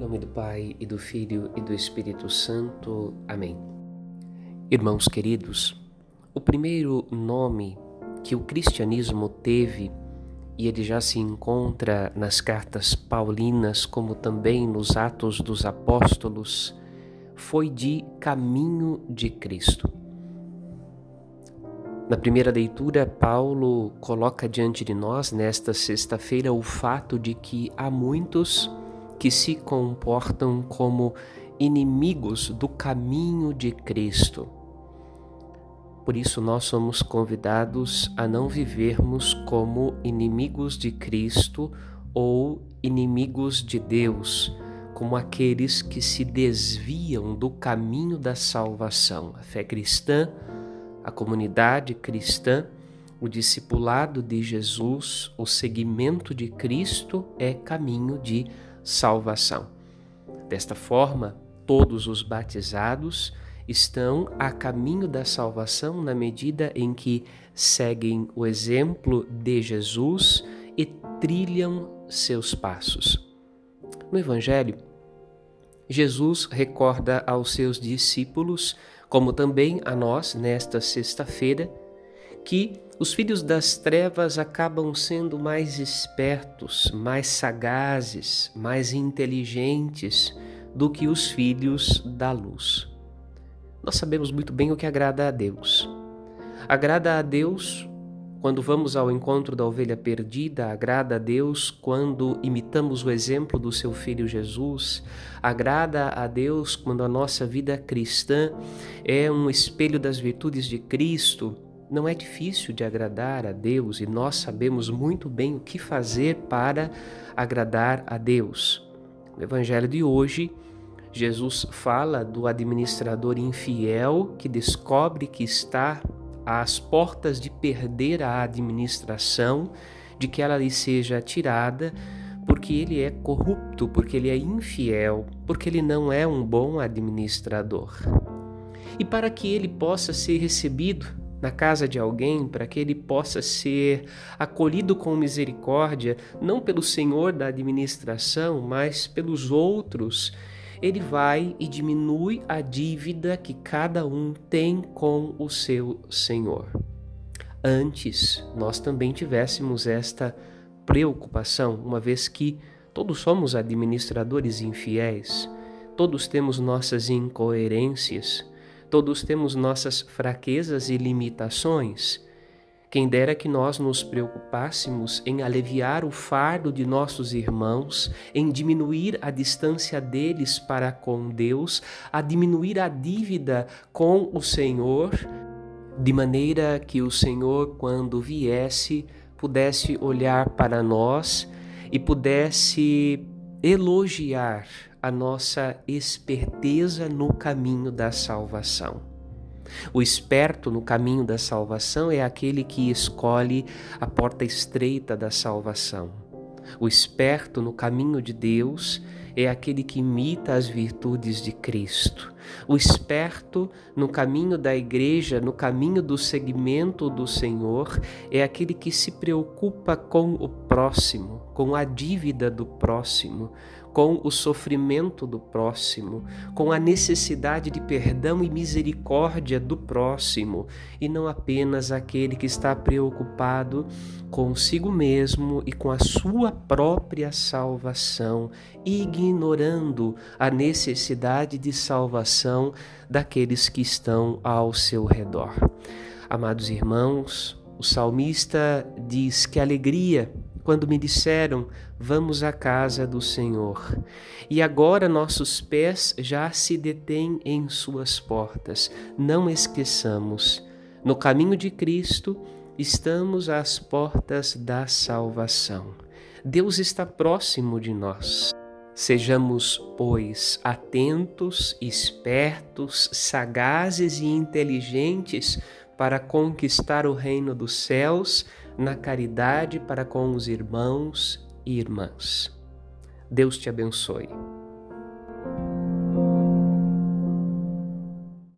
nome do Pai e do Filho e do Espírito Santo. Amém. Irmãos queridos, o primeiro nome que o cristianismo teve, e ele já se encontra nas cartas paulinas, como também nos Atos dos Apóstolos, foi de caminho de Cristo. Na primeira leitura, Paulo coloca diante de nós, nesta sexta-feira, o fato de que há muitos que se comportam como inimigos do caminho de Cristo. Por isso, nós somos convidados a não vivermos como inimigos de Cristo ou inimigos de Deus, como aqueles que se desviam do caminho da salvação. A fé cristã, a comunidade cristã, o discipulado de Jesus, o seguimento de Cristo é caminho de salvação salvação. Desta forma, todos os batizados estão a caminho da salvação na medida em que seguem o exemplo de Jesus e trilham seus passos. No Evangelho, Jesus recorda aos seus discípulos, como também a nós nesta sexta-feira, que os filhos das trevas acabam sendo mais espertos, mais sagazes, mais inteligentes do que os filhos da luz. Nós sabemos muito bem o que agrada a Deus. Agrada a Deus quando vamos ao encontro da ovelha perdida, agrada a Deus quando imitamos o exemplo do seu filho Jesus, agrada a Deus quando a nossa vida cristã é um espelho das virtudes de Cristo não é difícil de agradar a Deus e nós sabemos muito bem o que fazer para agradar a Deus. No Evangelho de hoje, Jesus fala do administrador infiel que descobre que está às portas de perder a administração, de que ela lhe seja tirada, porque ele é corrupto, porque ele é infiel, porque ele não é um bom administrador. E para que ele possa ser recebido na casa de alguém para que ele possa ser acolhido com misericórdia, não pelo senhor da administração, mas pelos outros, ele vai e diminui a dívida que cada um tem com o seu senhor. Antes, nós também tivéssemos esta preocupação, uma vez que todos somos administradores infiéis, todos temos nossas incoerências Todos temos nossas fraquezas e limitações. Quem dera que nós nos preocupássemos em aliviar o fardo de nossos irmãos, em diminuir a distância deles para com Deus, a diminuir a dívida com o Senhor, de maneira que o Senhor, quando viesse, pudesse olhar para nós e pudesse elogiar a nossa esperteza no caminho da salvação. O esperto no caminho da salvação é aquele que escolhe a porta estreita da salvação. O esperto no caminho de Deus é aquele que imita as virtudes de Cristo. O esperto no caminho da igreja, no caminho do seguimento do Senhor, é aquele que se preocupa com o próximo, com a dívida do próximo, com o sofrimento do próximo, com a necessidade de perdão e misericórdia do próximo, e não apenas aquele que está preocupado consigo mesmo e com a sua própria salvação, ignorando a necessidade de salvação daqueles que estão ao seu redor. Amados irmãos, o salmista diz que alegria quando me disseram: Vamos à casa do Senhor. E agora nossos pés já se detêm em Suas portas. Não esqueçamos, no caminho de Cristo, estamos às portas da salvação. Deus está próximo de nós. Sejamos, pois, atentos, espertos, sagazes e inteligentes para conquistar o reino dos céus na caridade para com os irmãos e irmãs. Deus te abençoe.